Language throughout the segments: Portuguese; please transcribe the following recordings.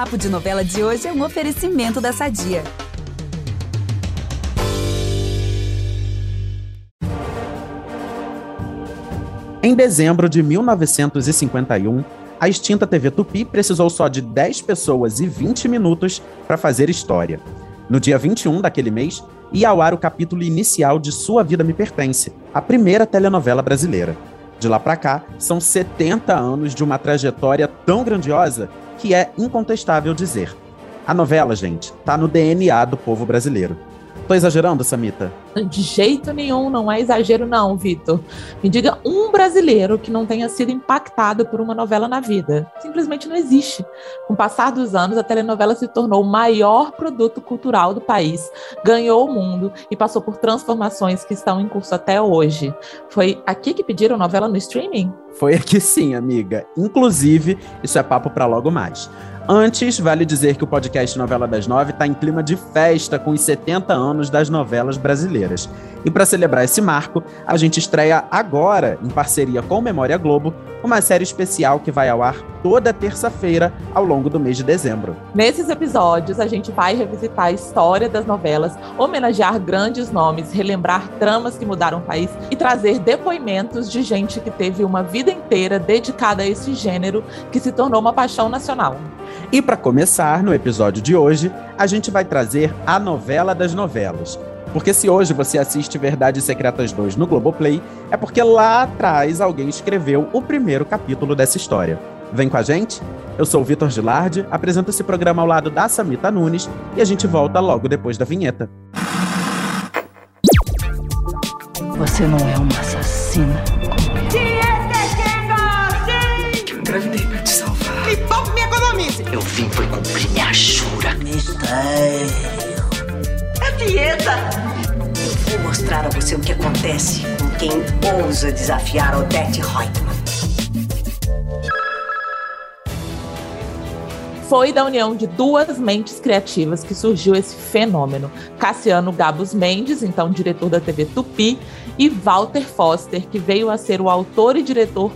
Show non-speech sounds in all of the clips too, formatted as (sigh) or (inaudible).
Papo de Novela de hoje é um oferecimento da Sadia. Em dezembro de 1951, a extinta TV Tupi precisou só de 10 pessoas e 20 minutos para fazer história. No dia 21 daquele mês, ia ao ar o capítulo inicial de Sua Vida Me Pertence, a primeira telenovela brasileira. De lá para cá, são 70 anos de uma trajetória tão grandiosa que é incontestável dizer. A novela, gente, tá no DNA do povo brasileiro. Tô exagerando, Samita? De jeito nenhum, não é exagero, não, Vitor. Me diga um brasileiro que não tenha sido impactado por uma novela na vida. Simplesmente não existe. Com o passar dos anos, a telenovela se tornou o maior produto cultural do país, ganhou o mundo e passou por transformações que estão em curso até hoje. Foi aqui que pediram novela no streaming? Foi aqui sim, amiga. Inclusive, isso é papo para logo mais. Antes, vale dizer que o podcast Novela das Nove está em clima de festa com os 70 anos das novelas brasileiras. E para celebrar esse marco, a gente estreia agora, em parceria com Memória Globo, uma série especial que vai ao ar toda terça-feira ao longo do mês de dezembro. Nesses episódios, a gente vai revisitar a história das novelas, homenagear grandes nomes, relembrar tramas que mudaram o país e trazer depoimentos de gente que teve uma vida inteira dedicada a esse gênero que se tornou uma paixão nacional. E para começar, no episódio de hoje, a gente vai trazer a novela das novelas. Porque se hoje você assiste Verdades Secretas 2 no Globoplay, é porque lá atrás alguém escreveu o primeiro capítulo dessa história. Vem com a gente? Eu sou o Vitor Gilardi, apresento esse programa ao lado da Samita Nunes e a gente volta logo depois da vinheta. Você não é uma assassina Mistério. É dieta. Eu vou mostrar a você o que acontece com quem ousa desafiar Odette Reutemann. Foi da união de duas mentes criativas que surgiu esse fenômeno. Cassiano Gabos Mendes, então diretor da TV Tupi, e Walter Foster, que veio a ser o autor e diretor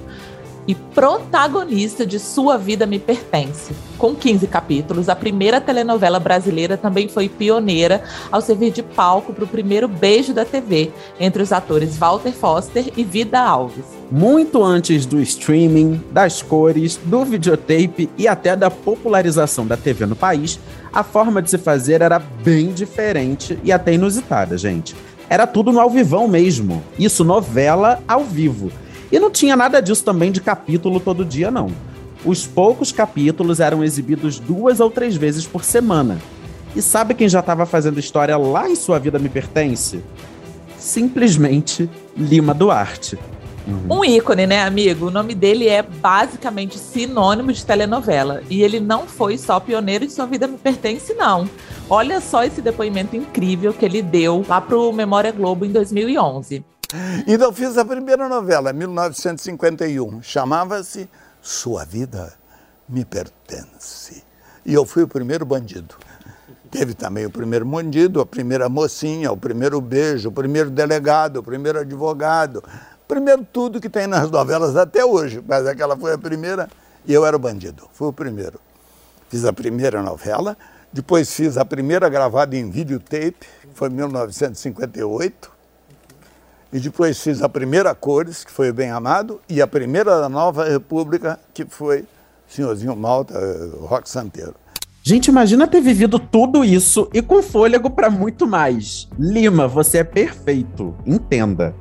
e protagonista de Sua Vida Me Pertence. Com 15 capítulos, a primeira telenovela brasileira também foi pioneira ao servir de palco para o primeiro beijo da TV entre os atores Walter Foster e Vida Alves. Muito antes do streaming, das cores, do videotape e até da popularização da TV no país, a forma de se fazer era bem diferente e até inusitada, gente. Era tudo no ao vivão mesmo. Isso, novela ao vivo e não tinha nada disso também de capítulo todo dia, não. Os poucos capítulos eram exibidos duas ou três vezes por semana. E sabe quem já estava fazendo história lá em Sua Vida Me Pertence? Simplesmente Lima Duarte. Uhum. Um ícone, né, amigo? O nome dele é basicamente sinônimo de telenovela. E ele não foi só pioneiro de Sua Vida Me Pertence, não. Olha só esse depoimento incrível que ele deu lá pro Memória Globo em 2011. Então fiz a primeira novela, 1951. Chamava-se Sua Vida Me Pertence. E eu fui o primeiro bandido. Teve também o primeiro bandido, a primeira mocinha, o primeiro beijo, o primeiro delegado, o primeiro advogado. Primeiro tudo que tem nas novelas até hoje. Mas aquela foi a primeira e eu era o bandido. Fui o primeiro. Fiz a primeira novela, depois fiz a primeira gravada em videotape, foi em 1958. E depois fiz a primeira Cores, que foi Bem Amado, e a primeira da Nova República, que foi Senhorzinho Malta, eh, Rock Santeiro. Gente, imagina ter vivido tudo isso e com fôlego para muito mais. Lima, você é perfeito, entenda.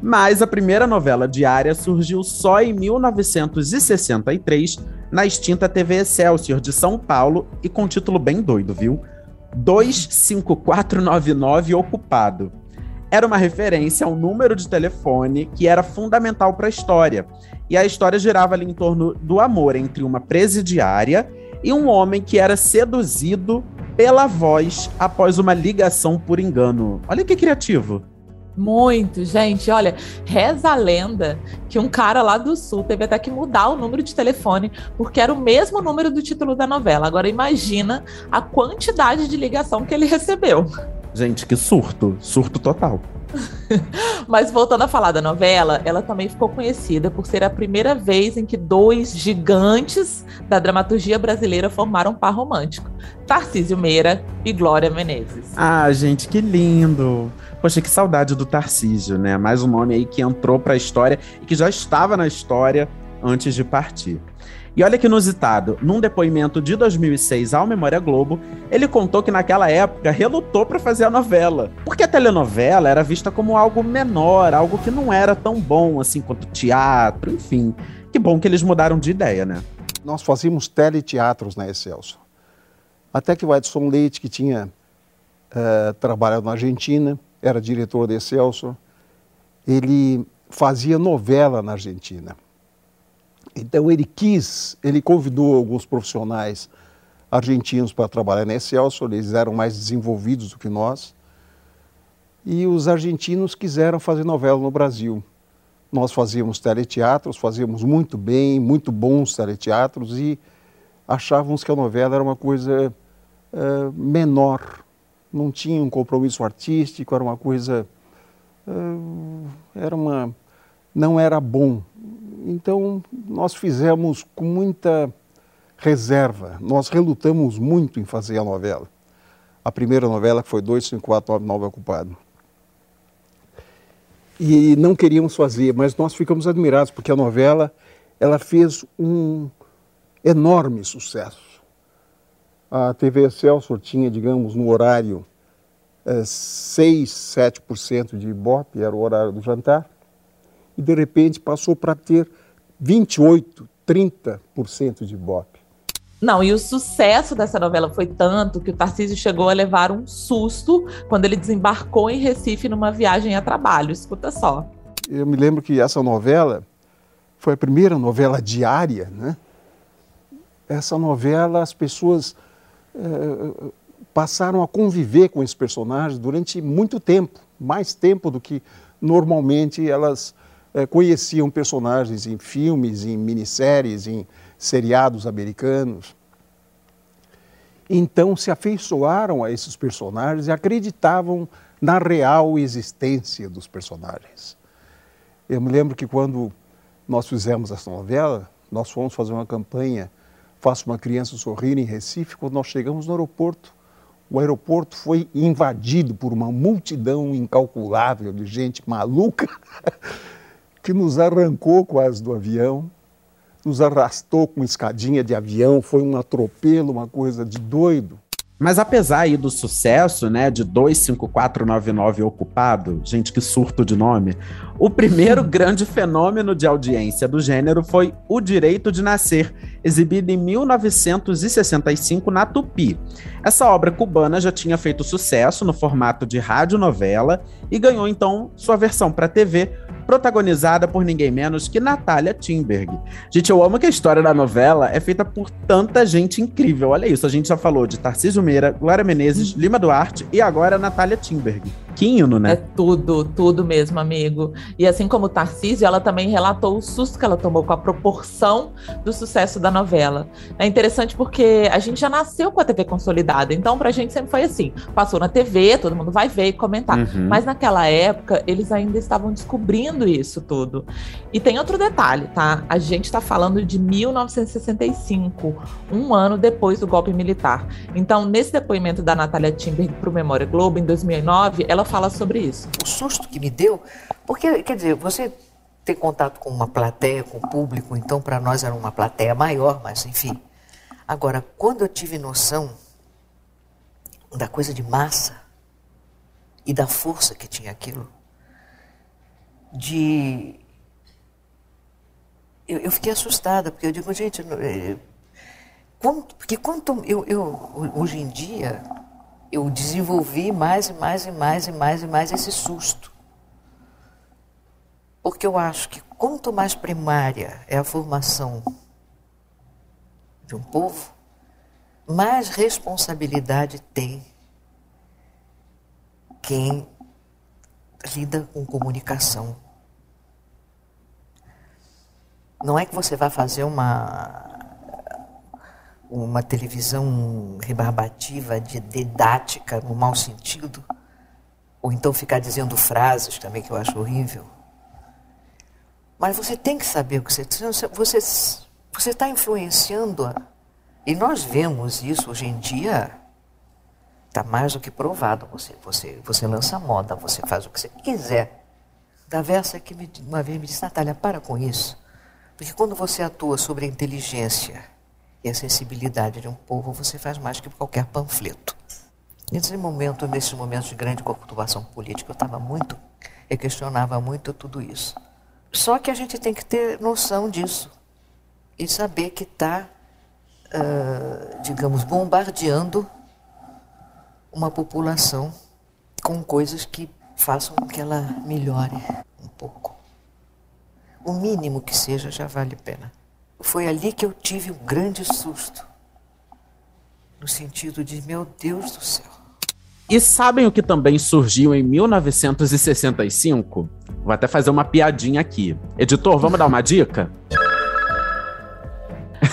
Mas a primeira novela diária surgiu só em 1963, na extinta TV Excelsior de São Paulo e com título bem doido, viu? 25499 Ocupado era uma referência ao número de telefone que era fundamental para a história. E a história girava ali em torno do amor entre uma presidiária e um homem que era seduzido pela voz após uma ligação por engano. Olha que criativo. Muito, gente. Olha, reza a lenda que um cara lá do sul teve até que mudar o número de telefone, porque era o mesmo número do título da novela. Agora imagina a quantidade de ligação que ele recebeu. Gente, que surto. Surto total. (laughs) Mas voltando a falar da novela, ela também ficou conhecida por ser a primeira vez em que dois gigantes da dramaturgia brasileira formaram um par romântico: Tarcísio Meira e Glória Menezes. Ah, gente, que lindo! Poxa, que saudade do Tarcísio, né? Mais um nome aí que entrou para a história e que já estava na história antes de partir. E olha que inusitado, num depoimento de 2006 ao Memória Globo, ele contou que naquela época relutou para fazer a novela, porque a telenovela era vista como algo menor, algo que não era tão bom assim quanto teatro, enfim. Que bom que eles mudaram de ideia, né? Nós fazíamos teleteatros na Excelso. Até que o Edson Leite, que tinha uh, trabalhado na Argentina, era diretor da Excelso, ele fazia novela na Argentina. Então ele quis, ele convidou alguns profissionais argentinos para trabalhar na Excelsior, eles eram mais desenvolvidos do que nós, e os argentinos quiseram fazer novela no Brasil. Nós fazíamos teleteatros, fazíamos muito bem, muito bons teleteatros, e achávamos que a novela era uma coisa uh, menor, não tinha um compromisso artístico, era uma coisa. Uh, era uma. Não era bom então, nós fizemos com muita reserva, nós relutamos muito em fazer a novela. A primeira novela que foi 25499 Ocupado. E não queríamos fazer, mas nós ficamos admirados porque a novela ela fez um enorme sucesso. A TV Excelsior tinha, digamos, no horário é, 6, 7% de Ibope, era o horário do jantar e de repente passou para ter 28, 30% de Ibope. Não, e o sucesso dessa novela foi tanto que o Tarcísio chegou a levar um susto quando ele desembarcou em Recife numa viagem a trabalho. Escuta só. Eu me lembro que essa novela foi a primeira novela diária, né? Essa novela, as pessoas é, passaram a conviver com esses personagens durante muito tempo, mais tempo do que normalmente elas é, conheciam personagens em filmes, em minisséries, em seriados americanos. Então se afeiçoaram a esses personagens e acreditavam na real existência dos personagens. Eu me lembro que quando nós fizemos essa novela, nós fomos fazer uma campanha Faça uma Criança Sorrir em Recife, quando nós chegamos no aeroporto, o aeroporto foi invadido por uma multidão incalculável de gente maluca (laughs) que nos arrancou quase do avião, nos arrastou com escadinha de avião, foi um atropelo, uma coisa de doido. Mas apesar aí do sucesso, né, de 25499 ocupado, gente que surto de nome, o primeiro (laughs) grande fenômeno de audiência do gênero foi O Direito de Nascer, exibido em 1965 na Tupi. Essa obra cubana já tinha feito sucesso no formato de radionovela e ganhou então sua versão para TV protagonizada por ninguém menos que Natália Timberg. Gente, eu amo que a história da novela é feita por tanta gente incrível. Olha isso, a gente já falou de Tarcísio Meira, Glória Menezes, Lima Duarte e agora Natália Timberg. Né? É tudo, tudo mesmo, amigo. E assim como Tarcísio, ela também relatou o susto que ela tomou com a proporção do sucesso da novela. É interessante porque a gente já nasceu com a TV consolidada, então pra gente sempre foi assim: passou na TV, todo mundo vai ver e comentar. Uhum. Mas naquela época, eles ainda estavam descobrindo isso tudo. E tem outro detalhe, tá? A gente está falando de 1965, um ano depois do golpe militar. Então, nesse depoimento da Natália Timberg para o Memória Globo, em 2009, ela fala sobre isso. O susto que me deu, porque, quer dizer, você ter contato com uma plateia, com o público, então para nós era uma plateia maior, mas enfim. Agora, quando eu tive noção da coisa de massa e da força que tinha aquilo, de. Eu, eu fiquei assustada, porque eu digo, gente, é, quanto, porque quanto eu, eu, hoje em dia, eu desenvolvi mais e mais e mais e mais e mais esse susto. Porque eu acho que quanto mais primária é a formação de um povo, mais responsabilidade tem quem lida com comunicação. Não é que você vai fazer uma uma televisão rebarbativa, didática, no mau sentido, ou então ficar dizendo frases também que eu acho horrível. Mas você tem que saber o que você você você está influenciando e nós vemos isso hoje em dia está mais do que provado. Você você você lança moda, você faz o que você quiser. Da Versa que me, uma vez me disse, Natália, para com isso. Porque quando você atua sobre a inteligência e a sensibilidade de um povo, você faz mais que qualquer panfleto. Nesse momento, nesses momentos de grande ocupação política, eu estava muito, eu questionava muito tudo isso. Só que a gente tem que ter noção disso e saber que está, uh, digamos, bombardeando uma população com coisas que façam com que ela melhore um pouco. O mínimo que seja já vale a pena. Foi ali que eu tive um grande susto. No sentido de, meu Deus do céu. E sabem o que também surgiu em 1965? Vou até fazer uma piadinha aqui. Editor, vamos dar uma dica?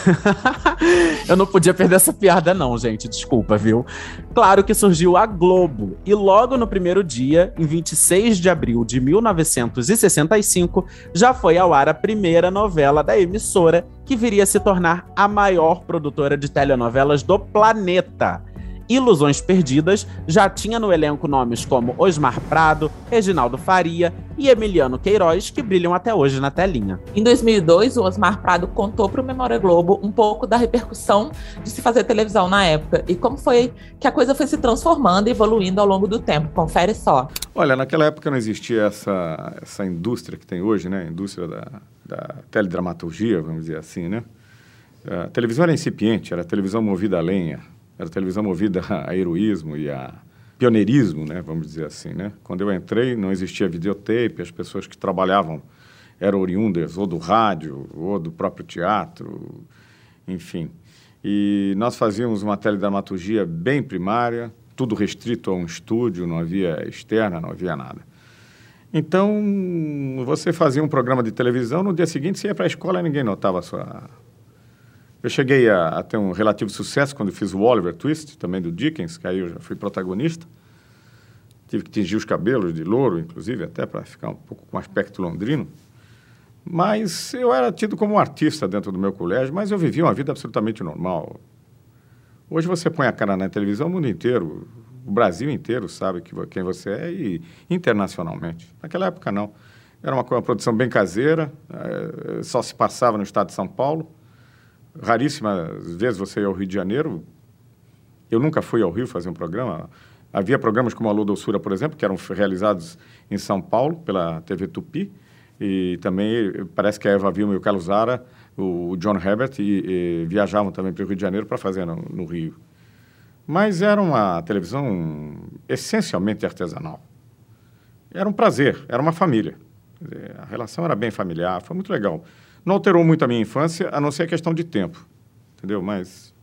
(laughs) eu não podia perder essa piada, não, gente. Desculpa, viu? Claro que surgiu a Globo. E logo no primeiro dia, em 26 de abril de 1965, já foi ao ar a primeira novela da emissora, que viria a se tornar a maior produtora de telenovelas do planeta. Ilusões Perdidas já tinha no elenco nomes como Osmar Prado, Reginaldo Faria e Emiliano Queiroz, que brilham até hoje na telinha. Em 2002, o Osmar Prado contou para o Memória Globo um pouco da repercussão de se fazer televisão na época e como foi que a coisa foi se transformando e evoluindo ao longo do tempo. Confere só. Olha, naquela época não existia essa, essa indústria que tem hoje, né? A indústria da, da teledramaturgia, vamos dizer assim, né? A televisão era incipiente, era televisão movida a lenha era televisão movida a heroísmo e a pioneirismo, né, vamos dizer assim, né? Quando eu entrei, não existia videotape, as pessoas que trabalhavam eram oriundas ou do rádio ou do próprio teatro, enfim. E nós fazíamos uma teledramaturgia bem primária, tudo restrito a um estúdio, não havia externa, não havia nada. Então, você fazia um programa de televisão, no dia seguinte você ia para a escola e ninguém notava a sua, eu cheguei a, a, ter um relativo sucesso quando fiz o Oliver Twist, também do Dickens, que aí eu já fui protagonista. Tive que tingir os cabelos de louro, inclusive, até para ficar um pouco com aspecto londrino. Mas eu era tido como um artista dentro do meu colégio, mas eu vivia uma vida absolutamente normal. Hoje você põe a cara na televisão, o mundo inteiro, o Brasil inteiro sabe que, quem você é e internacionalmente. Naquela época, não. Era uma, uma produção bem caseira, é, só se passava no estado de São Paulo raríssimas vezes você ia ao Rio de Janeiro. Eu nunca fui ao Rio fazer um programa. Havia programas como a Lua Doçura, por exemplo, que eram realizados em São Paulo pela TV Tupi. E também parece que a Eva Vilma e o Carlos Zara, o John Herbert, e, e viajavam também para o Rio de Janeiro para fazer no, no Rio. Mas era uma televisão essencialmente artesanal. Era um prazer, era uma família. A relação era bem familiar, foi muito legal. Não alterou muito a minha infância, a não ser a questão de tempo, entendeu? Mas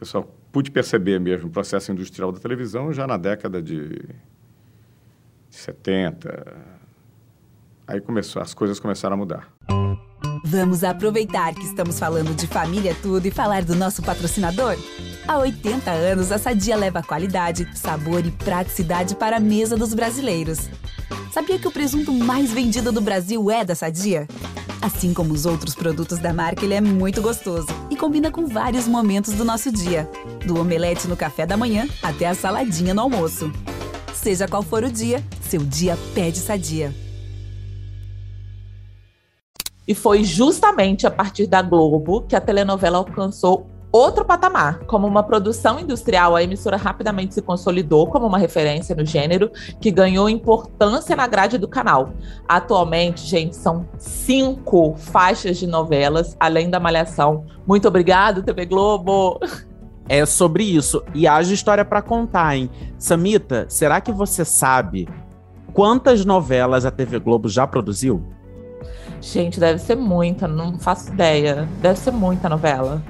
eu só pude perceber mesmo o processo industrial da televisão já na década de 70. Aí começou, as coisas começaram a mudar. Vamos aproveitar que estamos falando de família tudo e falar do nosso patrocinador? Há 80 anos, a Sadia leva qualidade, sabor e praticidade para a mesa dos brasileiros. Sabia que o presunto mais vendido do Brasil é da Sadia? Assim como os outros produtos da marca, ele é muito gostoso e combina com vários momentos do nosso dia, do omelete no café da manhã até a saladinha no almoço. Seja qual for o dia, seu dia pede Sadia. E foi justamente a partir da Globo que a telenovela alcançou outro patamar. Como uma produção industrial, a emissora rapidamente se consolidou como uma referência no gênero, que ganhou importância na grade do canal. Atualmente, gente, são cinco faixas de novelas, além da Malhação. Muito obrigado, TV Globo! É sobre isso. E haja história para contar, hein? Samita, será que você sabe quantas novelas a TV Globo já produziu? Gente, deve ser muita, não faço ideia. Deve ser muita novela.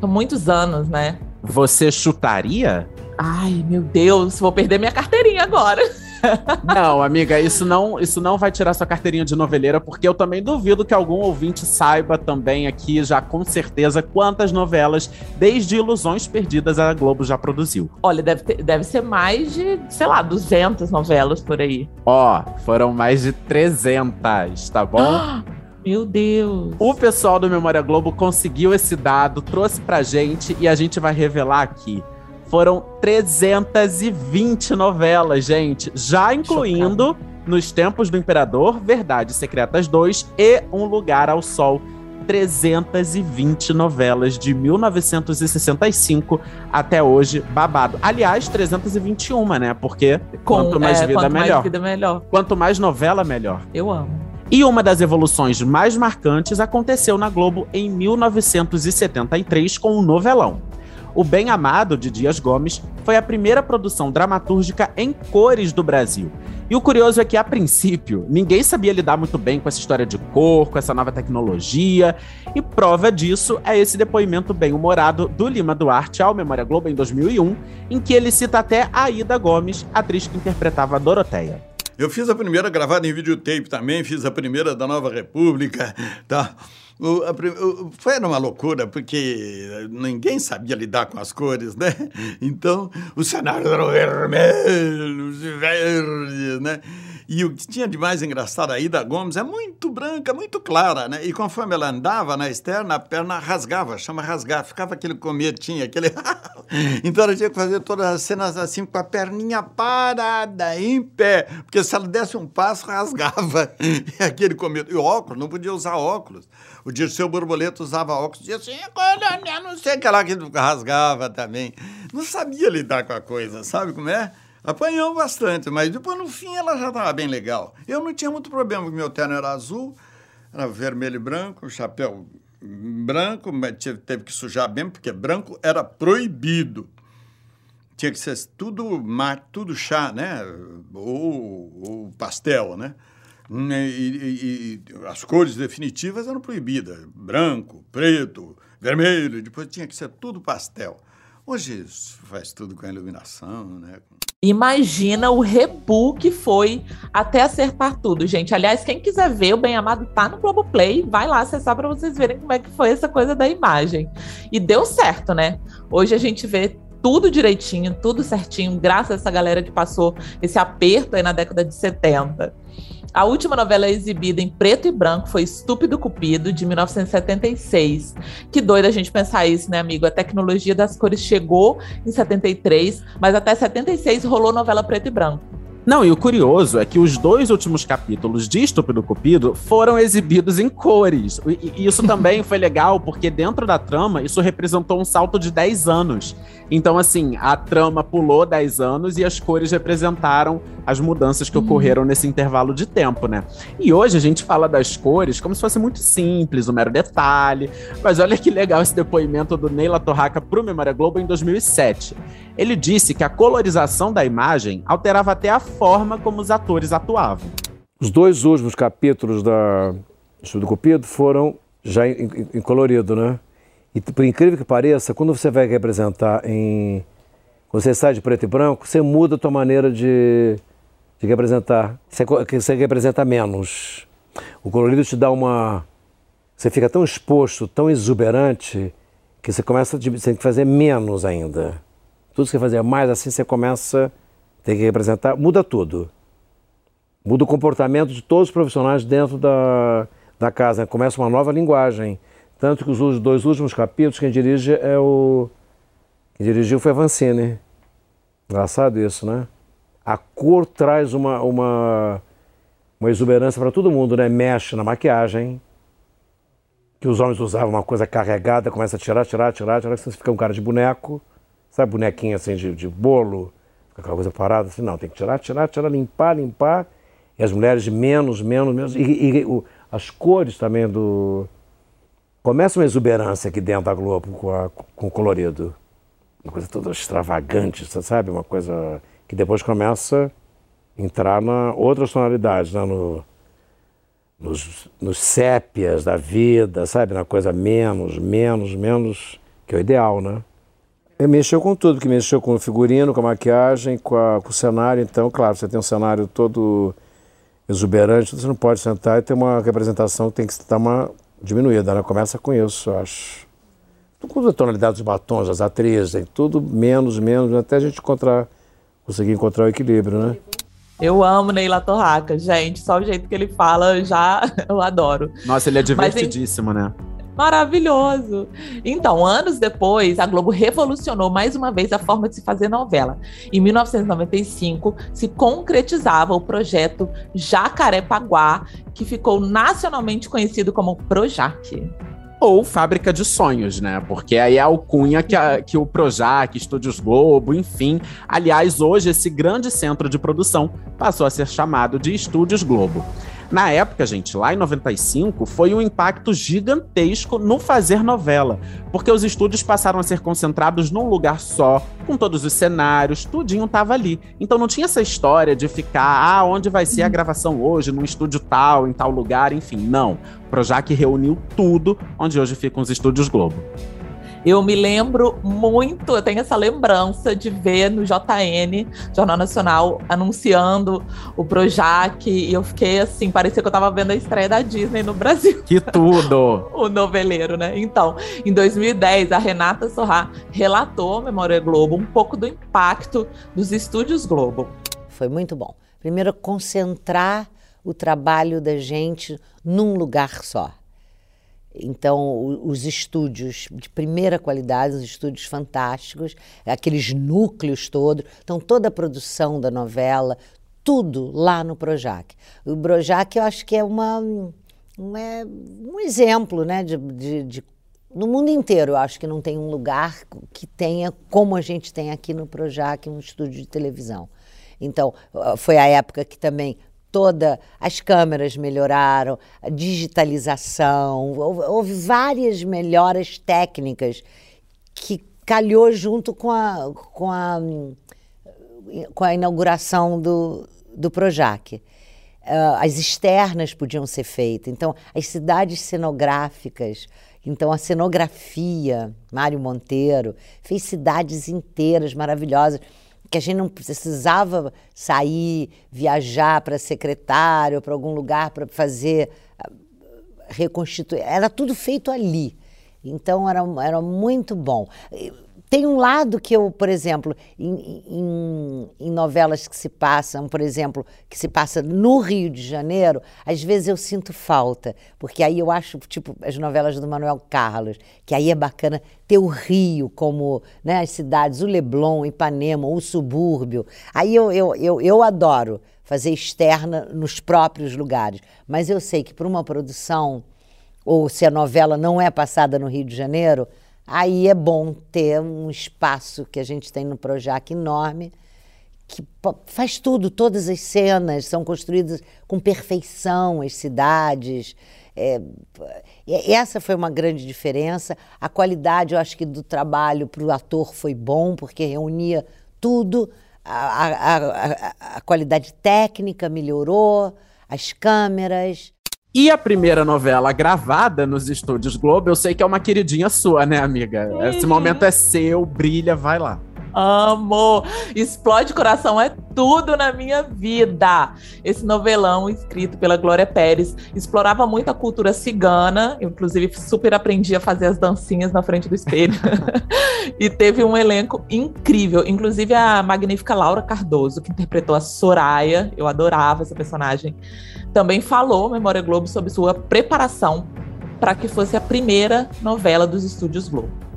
São muitos anos, né? Você chutaria? Ai, meu Deus, vou perder minha carteirinha agora. (laughs) Não, amiga, isso não, isso não vai tirar sua carteirinha de noveleira, porque eu também duvido que algum ouvinte saiba também aqui, já com certeza, quantas novelas, desde Ilusões Perdidas, a Globo já produziu. Olha, deve, ter, deve ser mais de, sei lá, 200 novelas por aí. Ó, foram mais de 300, tá bom? (gasps) Meu Deus. O pessoal do Memória Globo conseguiu esse dado, trouxe pra gente e a gente vai revelar aqui. Foram 320 novelas, gente, já incluindo Chocado. Nos Tempos do Imperador, Verdades Secretas 2 e Um Lugar ao Sol. 320 novelas de 1965 até hoje, babado. Aliás, 321, né? Porque Com, quanto mais é, vida, quanto melhor. Mais vida, melhor. Quanto mais novela, melhor. Eu amo. E uma das evoluções mais marcantes aconteceu na Globo em 1973 com o novelão. O Bem Amado, de Dias Gomes, foi a primeira produção dramatúrgica em cores do Brasil. E o curioso é que, a princípio, ninguém sabia lidar muito bem com essa história de cor, com essa nova tecnologia. E prova disso é esse depoimento bem-humorado do Lima Duarte ao Memória Globo em 2001, em que ele cita até a Ida Gomes, atriz que interpretava a Doroteia. Eu fiz a primeira gravada em videotape também, fiz a primeira da Nova República, (laughs) tá? O, a, o, foi uma loucura, porque ninguém sabia lidar com as cores, né? Então, o cenário era vermelho, verdes, né? E o que tinha de mais engraçado aí da Gomes é muito branca, muito clara, né? E conforme ela andava na externa, a perna rasgava, chama rasgar, ficava aquele cometinho, aquele. (laughs) então ela tinha que fazer todas as cenas assim, com a perninha parada, em pé, porque se ela desse um passo, rasgava. E (laughs) aquele cometo. E óculos, não podia usar óculos. O Dirceu Borboleta usava óculos, dizia assim, não sei o que lá que rasgava também. Não sabia lidar com a coisa, sabe como é? Apanhou bastante, mas depois no fim ela já estava bem legal. Eu não tinha muito problema, porque meu terno era azul, era vermelho e branco, chapéu branco, mas teve que sujar bem, porque branco era proibido. Tinha que ser tudo mar, tudo chá, né? Ou, ou pastel, né? E, e, e, as cores definitivas eram proibidas: branco, preto, vermelho, depois tinha que ser tudo pastel. Hoje faz tudo com iluminação, né? Imagina o rebu que foi até acertar tudo, gente. Aliás, quem quiser ver, o Bem Amado tá no Globoplay, vai lá acessar para vocês verem como é que foi essa coisa da imagem. E deu certo, né? Hoje a gente vê tudo direitinho, tudo certinho, graças a essa galera que passou esse aperto aí na década de 70. A última novela exibida em preto e branco foi Estúpido Cupido, de 1976. Que doido a gente pensar isso, né, amigo? A tecnologia das cores chegou em 73, mas até 76 rolou novela preto e branco. Não, e o curioso é que os dois últimos capítulos de Estúpido Cupido foram exibidos em cores. E isso (laughs) também foi legal, porque dentro da trama, isso representou um salto de 10 anos. Então, assim, a trama pulou 10 anos e as cores representaram as mudanças que uhum. ocorreram nesse intervalo de tempo, né? E hoje a gente fala das cores como se fosse muito simples, um mero detalhe. Mas olha que legal esse depoimento do Neila Torraca pro Memória Globo em 2007. Ele disse que a colorização da imagem alterava até a forma como os atores atuavam. Os dois últimos capítulos da Estudo Cupido foram já em, em, colorido, né? E por incrível que pareça, quando você vai representar em. Quando você sai de preto e branco, você muda a tua maneira de, de representar. Você, você representa menos. O colorido te dá uma. Você fica tão exposto, tão exuberante, que você começa a tem que fazer menos ainda. Tudo que você fazer mais assim, você começa tem que representar, muda tudo. Muda o comportamento de todos os profissionais dentro da, da casa. Começa uma nova linguagem. Tanto que os dois últimos capítulos, quem dirige é o. Quem dirigiu foi a Vancini. Engraçado isso, né? A cor traz uma, uma, uma exuberância para todo mundo, né? Mexe na maquiagem. Que os homens usavam uma coisa carregada, começa a tirar, tirar, tirar, tirar, você fica um cara de boneco. Sabe, bonequinho assim de, de bolo? aquela coisa parada, assim, não, tem que tirar, tirar, tirar, limpar, limpar. E as mulheres menos, menos, menos. E, e o, as cores também do. Começa uma exuberância aqui dentro da Globo com, a, com o colorido. Uma coisa toda extravagante, você sabe? Uma coisa que depois começa a entrar na outras tonalidades, né? no, nos, nos sépias da vida, sabe? Na coisa menos, menos, menos, que é o ideal, né? Ele mexeu com tudo, porque mexeu com o figurino, com a maquiagem, com, a, com o cenário. Então, claro, você tem um cenário todo exuberante, você não pode sentar e ter uma representação que tem que estar uma diminuída, né? Começa com isso, eu acho. Tudo a tonalidade dos batons, das atrizes, tudo menos, menos, até a gente encontrar, conseguir encontrar o equilíbrio, né? Eu amo Neila Torraca, gente. Só o jeito que ele fala, eu já (laughs) eu adoro. Nossa, ele é divertidíssimo, Mas, né? Maravilhoso! Então, anos depois, a Globo revolucionou mais uma vez a forma de se fazer novela. Em 1995, se concretizava o projeto Jacarepaguá, que ficou nacionalmente conhecido como Projac ou Fábrica de Sonhos, né? Porque aí é a alcunha que, a, que o Projac, Estúdios Globo, enfim. Aliás, hoje esse grande centro de produção passou a ser chamado de Estúdios Globo. Na época, gente, lá em 95, foi um impacto gigantesco no fazer novela, porque os estúdios passaram a ser concentrados num lugar só, com todos os cenários, tudinho tava ali. Então não tinha essa história de ficar, ah, onde vai ser a gravação hoje, num estúdio tal, em tal lugar, enfim, não. Projac reuniu tudo onde hoje ficam os estúdios Globo. Eu me lembro muito, eu tenho essa lembrança de ver no JN, Jornal Nacional, anunciando o Projac, e eu fiquei assim, parecia que eu estava vendo a estreia da Disney no Brasil. Que tudo! (laughs) o noveleiro, né? Então, em 2010, a Renata Sorrá relatou ao Memória Globo um pouco do impacto dos estúdios Globo. Foi muito bom. Primeiro, concentrar o trabalho da gente num lugar só. Então, os estúdios de primeira qualidade, os estúdios fantásticos, aqueles núcleos todos, então toda a produção da novela, tudo lá no Projac. O Projac eu acho que é uma, um, é um exemplo né, de, de, de, no mundo inteiro, eu acho que não tem um lugar que tenha como a gente tem aqui no Projac, um estúdio de televisão. Então, foi a época que também toda as câmeras melhoraram, a digitalização, houve, várias melhoras técnicas que calhou junto com a, com a, com a inauguração do, do Projac. Uh, as externas podiam ser feitas, então as cidades cenográficas, então a cenografia, Mário Monteiro fez cidades inteiras maravilhosas que a gente não precisava sair, viajar para secretário, para algum lugar para fazer ah, reconstituir. Era tudo feito ali. Então era, era muito bom. Tem um lado que eu, por exemplo, em, em, em, novelas que se passam, por exemplo, que se passa no Rio de Janeiro, às vezes eu sinto falta, porque aí eu acho, tipo, as novelas do Manuel Carlos, que aí é bacana ter o Rio como né, as cidades, o Leblon, Ipanema, o subúrbio. Aí eu, eu, eu, eu adoro fazer externa nos próprios lugares, mas eu sei que para uma produção, ou se a novela não é passada no Rio de Janeiro, Aí é bom ter um espaço que a gente tem no Projac enorme, que faz tudo, todas as cenas são construídas com perfeição, as cidades. É, essa foi uma grande diferença. A qualidade, eu acho que do trabalho para o ator foi bom, porque reunia tudo. A, a, a, a qualidade técnica melhorou, as câmeras. E a primeira novela gravada nos estúdios Globo, eu sei que é uma queridinha sua, né, amiga? Esse momento é seu, brilha, vai lá. Amo! Explode Coração é tudo na minha vida. Esse novelão, escrito pela Glória Pérez, explorava muito a cultura cigana, inclusive super aprendi a fazer as dancinhas na frente do espelho. (laughs) e teve um elenco incrível, inclusive a magnífica Laura Cardoso, que interpretou a Soraya. Eu adorava essa personagem também falou, Memória Globo, sobre sua preparação para que fosse a primeira novela dos estúdios Globo.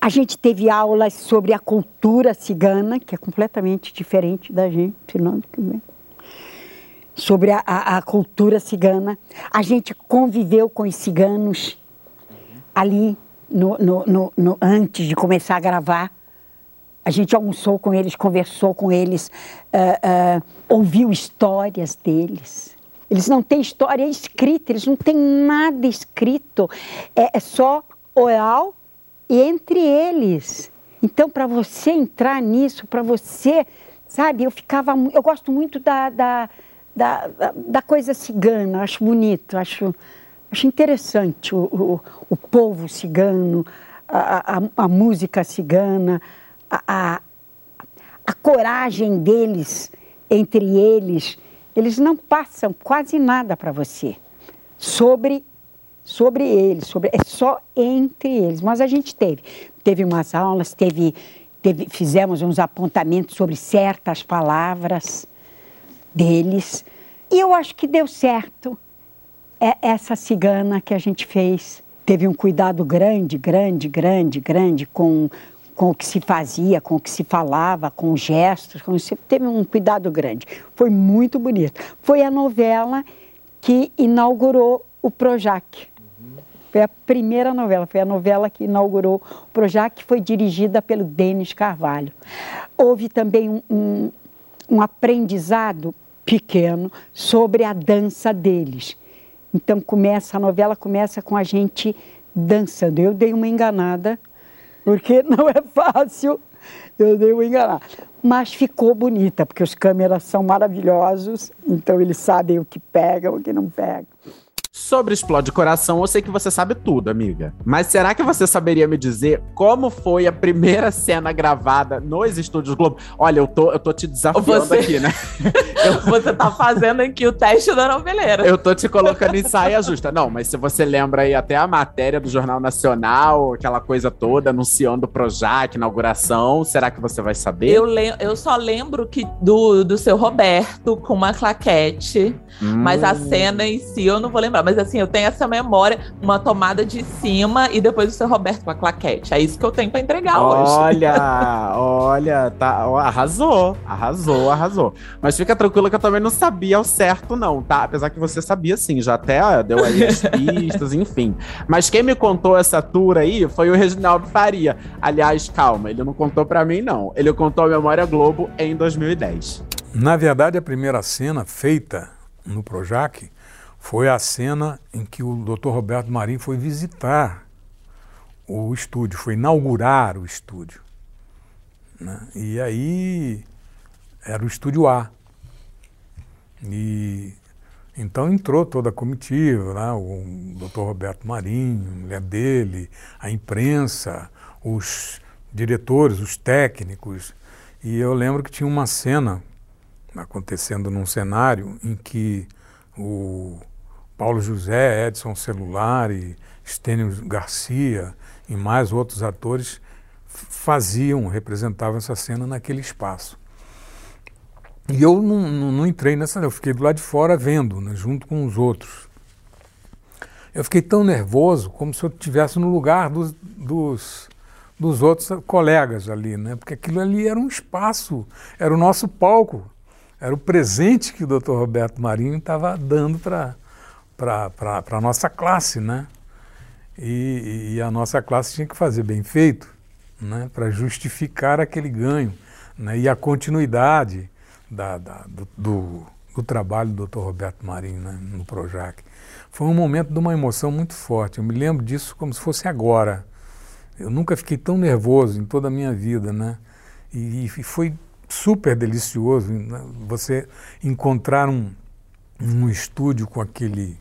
A gente teve aulas sobre a cultura cigana, que é completamente diferente da gente, sobre a, a, a cultura cigana. A gente conviveu com os ciganos ali no, no, no, antes de começar a gravar. A gente almoçou com eles, conversou com eles, uh, uh, ouviu histórias deles. Eles não têm história escrita, eles não têm nada escrito. É, é só oral e entre eles. Então, para você entrar nisso, para você, sabe, eu ficava. Eu gosto muito da, da, da, da coisa cigana, acho bonito, acho, acho interessante o, o, o povo cigano, a, a, a música cigana, a, a, a coragem deles entre eles. Eles não passam quase nada para você sobre sobre eles, sobre, é só entre eles. Mas a gente teve, teve umas aulas, teve, teve, fizemos uns apontamentos sobre certas palavras deles. E eu acho que deu certo. É essa cigana que a gente fez teve um cuidado grande, grande, grande, grande com, com o que se fazia, com o que se falava, com os gestos, com, teve um cuidado grande. Foi muito bonito. Foi a novela que inaugurou o Projac. Foi a primeira novela, foi a novela que inaugurou o Projac, que foi dirigida pelo Denis Carvalho. Houve também um, um, um aprendizado pequeno sobre a dança deles. Então começa a novela começa com a gente dançando. Eu dei uma enganada, porque (laughs) não é fácil. Eu dei uma enganada. Mas ficou bonita, porque os câmeras são maravilhosos, então eles sabem o que pega, o que não pega. Sobre Explode Coração, eu sei que você sabe tudo, amiga. Mas será que você saberia me dizer como foi a primeira (laughs) cena gravada nos estúdios Globo? Olha, eu tô, eu tô te desafiando Você- aqui, né? (laughs) Você tá fazendo aqui o teste da noveleira. Eu tô te colocando em saia justa. Não, mas se você lembra aí até a matéria do Jornal Nacional, aquela coisa toda, anunciando o Projac, inauguração, será que você vai saber? Eu, lem- eu só lembro que do, do seu Roberto com uma claquete, mas a Hum. cena em si eu não vou lembrar. Mas assim, eu tenho essa memória, uma tomada de cima e depois o seu Roberto com a claquete. É isso que eu tenho pra entregar hoje. Olha, (laughs) olha, tá, ó, arrasou, arrasou, arrasou. Mas fica tranquila que eu também não sabia ao certo, não, tá? Apesar que você sabia sim, já até ó, deu aí as (laughs) pistas, enfim. Mas quem me contou essa tour aí foi o Reginaldo Faria. Aliás, calma, ele não contou pra mim, não. Ele contou a Memória Globo em 2010. Na verdade, a primeira cena feita no Projac foi a cena em que o Dr. Roberto Marinho foi visitar o estúdio, foi inaugurar o estúdio. né? E aí era o estúdio A. E então entrou toda a comitiva, né? o Dr. Roberto Marinho, a mulher dele, a imprensa, os diretores, os técnicos. E eu lembro que tinha uma cena acontecendo num cenário em que o Paulo José, Edson Celulari, Stênio Garcia e mais outros atores faziam, representavam essa cena naquele espaço. E eu não, não, não entrei nessa, eu fiquei do lado de fora vendo, né, junto com os outros. Eu fiquei tão nervoso como se eu estivesse no lugar dos, dos, dos outros colegas ali, né? porque aquilo ali era um espaço, era o nosso palco, era o presente que o Dr. Roberto Marinho estava dando para a nossa classe. Né? E, e a nossa classe tinha que fazer bem feito né? para justificar aquele ganho né? e a continuidade da, da, do, do, do trabalho do Dr. Roberto Marinho né? no Projac. Foi um momento de uma emoção muito forte. Eu me lembro disso como se fosse agora. Eu nunca fiquei tão nervoso em toda a minha vida, né? E, e foi super delicioso né? você encontrar um, um estúdio com aquele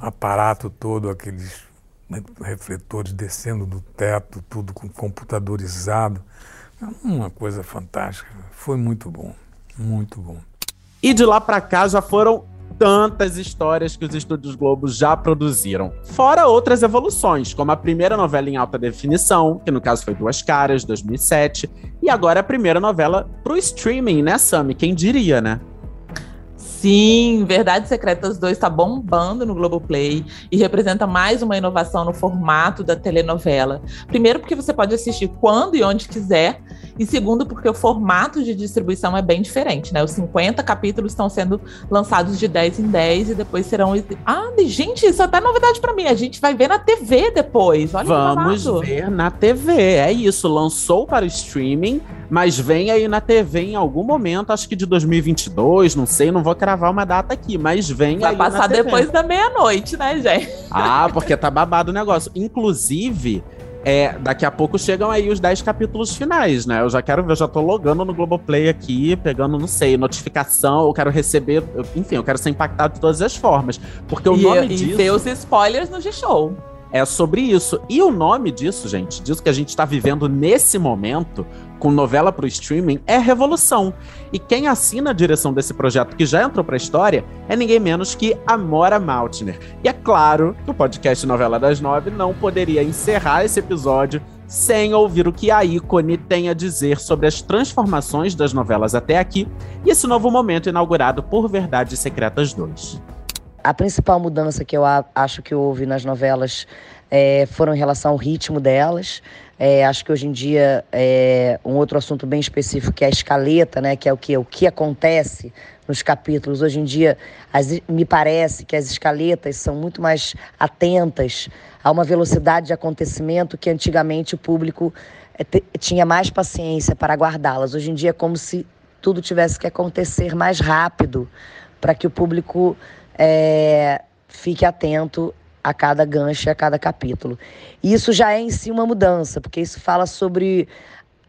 aparato todo, aqueles né, refletores descendo do teto, tudo com computadorizado. Uma coisa fantástica. Foi muito bom, muito bom. E de lá pra cá já foram tantas histórias que os estúdios Globo já produziram. Fora outras evoluções, como a primeira novela em alta definição, que no caso foi Duas Caras, 2007, e agora a primeira novela pro streaming, né, Sami? Quem diria, né? Sim, Verdades Secretas 2 está bombando no Globoplay e representa mais uma inovação no formato da telenovela. Primeiro, porque você pode assistir quando e onde quiser, e segundo, porque o formato de distribuição é bem diferente, né? Os 50 capítulos estão sendo lançados de 10 em 10 e depois serão. Ah, gente, isso é até novidade para mim. A gente vai ver na TV depois. Olha Vamos ver na TV. É isso, lançou para o streaming, mas vem aí na TV em algum momento, acho que de 2022, não sei, não vou cravar uma data aqui, mas vem Vai aí na passar depois da meia-noite, né, gente? Ah, porque tá babado o negócio. Inclusive, é, daqui a pouco chegam aí os 10 capítulos finais, né? Eu já quero ver, eu já tô logando no Globoplay aqui, pegando, não sei, notificação, eu quero receber, eu- enfim, eu quero ser impactado de todas as formas. Porque o e, nome e disso. ver os spoilers no G-Show. É sobre isso. E o nome disso, gente, disso que a gente está vivendo nesse momento, com novela para o streaming, é Revolução. E quem assina a direção desse projeto, que já entrou para a história, é ninguém menos que Amora Maltner. E é claro que o podcast Novela das Nove não poderia encerrar esse episódio sem ouvir o que a ícone tem a dizer sobre as transformações das novelas até aqui e esse novo momento inaugurado por Verdades Secretas 2. A principal mudança que eu acho que houve nas novelas é, foram em relação ao ritmo delas. É, acho que hoje em dia é um outro assunto bem específico que é a escaleta, né? Que é o que o que acontece nos capítulos. Hoje em dia, as, me parece que as escaletas são muito mais atentas a uma velocidade de acontecimento que antigamente o público é, tinha mais paciência para aguardá-las. Hoje em dia é como se tudo tivesse que acontecer mais rápido para que o público é, fique atento a cada gancho, a cada capítulo. Isso já é em si uma mudança, porque isso fala sobre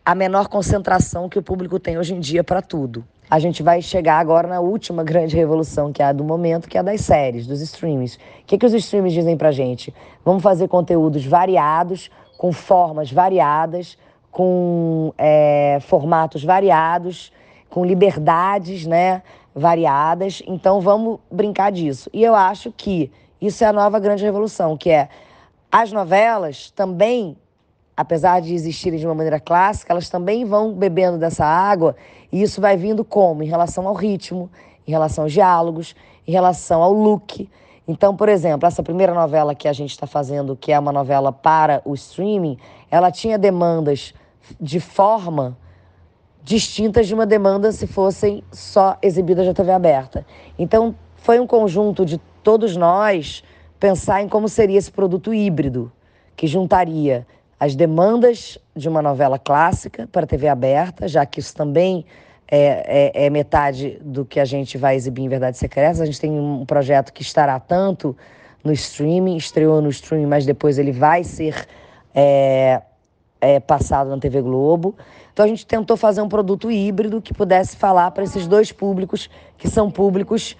a menor concentração que o público tem hoje em dia para tudo. A gente vai chegar agora na última (laughs) grande revolução, que é a do momento, que é a das séries, dos streams. O que, que os streams dizem para gente? Vamos fazer conteúdos variados, com formas variadas, com é, formatos variados, com liberdades, né? Variadas. Então vamos brincar disso. E eu acho que isso é a nova grande revolução, que é as novelas também, apesar de existirem de uma maneira clássica, elas também vão bebendo dessa água e isso vai vindo como? Em relação ao ritmo, em relação aos diálogos, em relação ao look. Então, por exemplo, essa primeira novela que a gente está fazendo, que é uma novela para o streaming, ela tinha demandas de forma distintas de uma demanda se fossem só exibidas na TV aberta. Então, foi um conjunto de todos nós pensar em como seria esse produto híbrido, que juntaria as demandas de uma novela clássica para a TV aberta, já que isso também é, é, é, metade do que a gente vai exibir em Verdades Secretas. A gente tem um projeto que estará tanto no streaming, estreou no streaming, mas depois ele vai ser é, é passado na TV Globo. Então a gente tentou fazer um produto híbrido que pudesse falar para esses dois públicos, que são públicos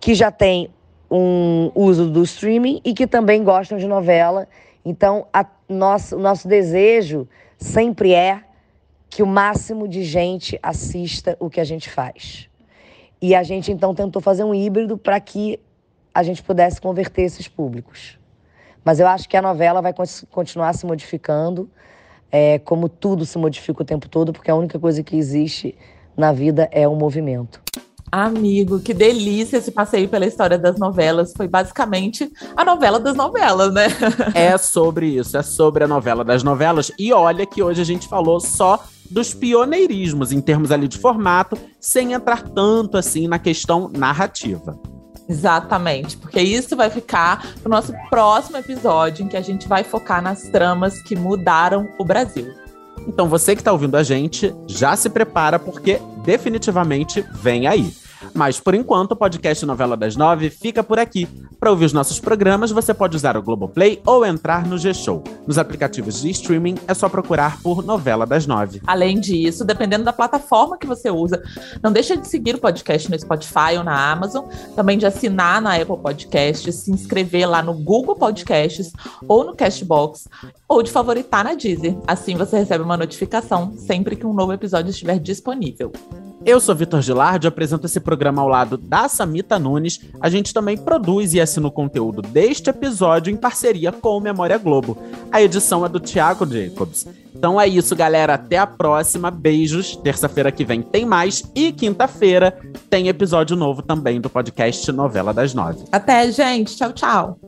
que já têm um uso do streaming e que também gostam de novela. Então a nosso, o nosso desejo sempre é que o máximo de gente assista o que a gente faz. E a gente então tentou fazer um híbrido para que a gente pudesse converter esses públicos. Mas eu acho que a novela vai continuar se modificando é, como tudo se modifica o tempo todo, porque a única coisa que existe na vida é o movimento. Amigo, que delícia esse passeio pela história das novelas. Foi basicamente a novela das novelas, né? (laughs) é sobre isso, é sobre a novela das novelas. E olha que hoje a gente falou só dos pioneirismos em termos ali de formato, sem entrar tanto assim na questão narrativa. Exatamente, porque isso vai ficar no nosso próximo episódio, em que a gente vai focar nas tramas que mudaram o Brasil. Então você que está ouvindo a gente, já se prepara porque definitivamente vem aí. Mas por enquanto, o podcast Novela das Nove fica por aqui. Para ouvir os nossos programas, você pode usar o Globoplay ou entrar no G-Show. Nos aplicativos de streaming, é só procurar por Novela das Nove. Além disso, dependendo da plataforma que você usa, não deixa de seguir o podcast no Spotify ou na Amazon, também de assinar na Apple Podcasts, se inscrever lá no Google Podcasts ou no Castbox, ou de favoritar na Deezer. Assim você recebe uma notificação sempre que um novo episódio estiver disponível. Eu sou Vitor Gilardi, apresento esse programa ao lado da Samita Nunes. A gente também produz e assina o conteúdo deste episódio em parceria com o Memória Globo. A edição é do Thiago Jacobs. Então é isso, galera. Até a próxima. Beijos. Terça-feira que vem tem mais. E quinta-feira tem episódio novo também do podcast Novela das Nove. Até, gente. Tchau, tchau.